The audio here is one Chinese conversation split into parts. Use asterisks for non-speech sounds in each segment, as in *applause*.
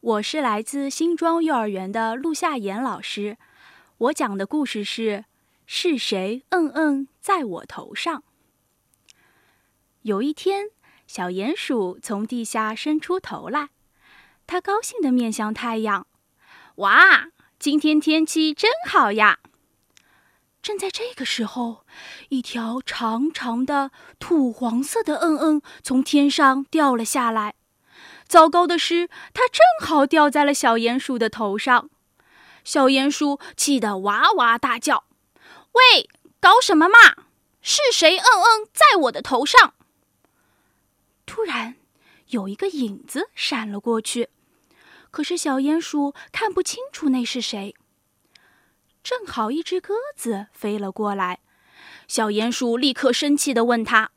我是来自新庄幼儿园的陆夏妍老师，我讲的故事是：是谁嗯嗯在我头上？有一天，小鼹鼠从地下伸出头来，它高兴地面向太阳：“哇，今天天气真好呀！”正在这个时候，一条长长的土黄色的嗯嗯从天上掉了下来。糟糕的是，它正好掉在了小鼹鼠的头上。小鼹鼠气得哇哇大叫：“喂，搞什么嘛？是谁嗯嗯在我的头上？”突然，有一个影子闪了过去，可是小鼹鼠看不清楚那是谁。正好一只鸽子飞了过来，小鼹鼠立刻生气地问他：“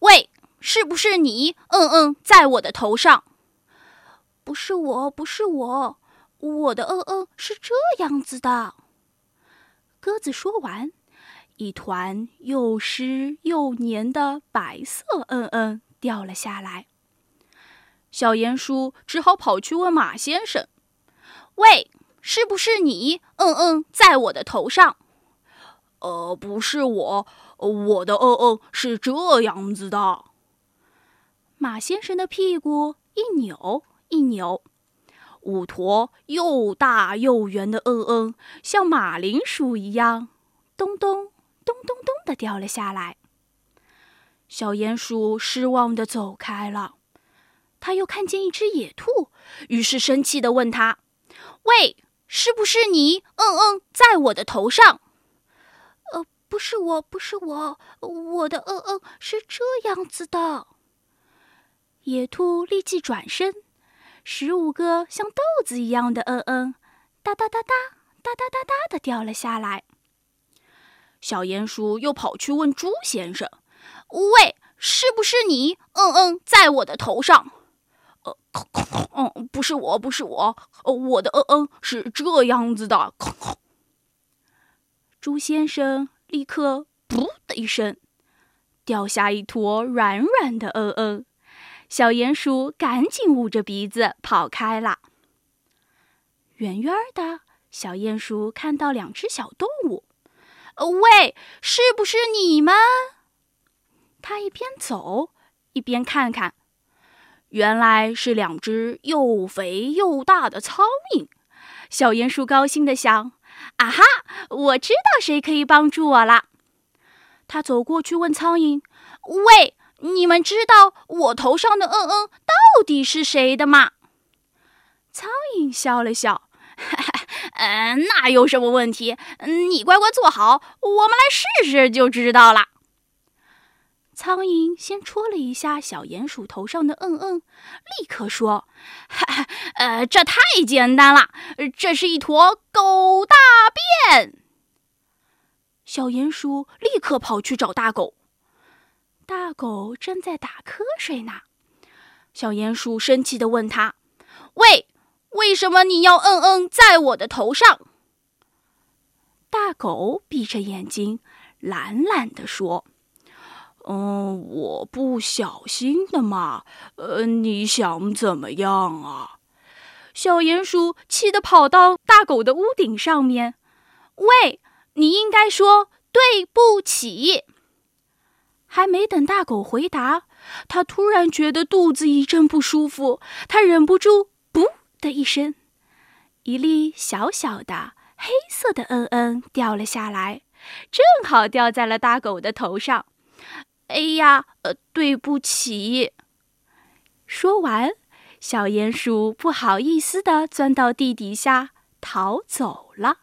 喂，是不是你嗯嗯在我的头上？”不是我，不是我，我的嗯嗯是这样子的。鸽子说完，一团又湿又黏的白色嗯嗯掉了下来。小鼹鼠只好跑去问马先生：“喂，是不是你嗯嗯在我的头上？”“呃，不是我，我的嗯嗯是这样子的。”马先生的屁股一扭。一扭，五坨又大又圆的嗯嗯，像马铃薯一样，咚咚咚咚咚的掉了下来。小鼹鼠失望的走开了。他又看见一只野兔，于是生气的问他：“喂，是不是你？嗯嗯，在我的头上？”“呃，不是我，不是我，我的嗯嗯是这样子的。”野兔立即转身。十五个像豆子一样的嗯嗯，哒哒哒哒哒哒哒哒的掉了下来。小鼹鼠又跑去问猪先生：“喂，是不是你？嗯嗯，在我的头上？”“呃，嗯，不是我，不是我，我的嗯嗯是这样子的。”猪先生立刻“噗”的一声，掉下一坨软软的嗯嗯。小鼹鼠赶紧捂着鼻子跑开了。远远的，小鼹鼠看到两只小动物。“喂，是不是你们？”他一边走一边看看，原来是两只又肥又大的苍蝇。小鼹鼠高兴地想：“啊哈，我知道谁可以帮助我了。”他走过去问苍蝇：“喂。”你们知道我头上的嗯嗯到底是谁的吗？苍蝇笑了笑，哈哈嗯，那有什么问题？你乖乖坐好，我们来试试就知道了。苍蝇先戳了一下小鼹鼠头上的嗯嗯，立刻说：“哈 *laughs* 哈呃，这太简单了，这是一坨狗大便。”小鼹鼠立刻跑去找大狗。大狗正在打瞌睡呢，小鼹鼠生气地问他：“喂，为什么你要嗯嗯在我的头上？”大狗闭着眼睛，懒懒地说：“嗯，我不小心的嘛。呃，你想怎么样啊？”小鼹鼠气得跑到大狗的屋顶上面：“喂，你应该说对不起。”还没等大狗回答，他突然觉得肚子一阵不舒服，他忍不住“噗”的一声，一粒小小的黑色的嗯嗯掉了下来，正好掉在了大狗的头上。哎呀，呃，对不起。说完，小鼹鼠不好意思地钻到地底下逃走了。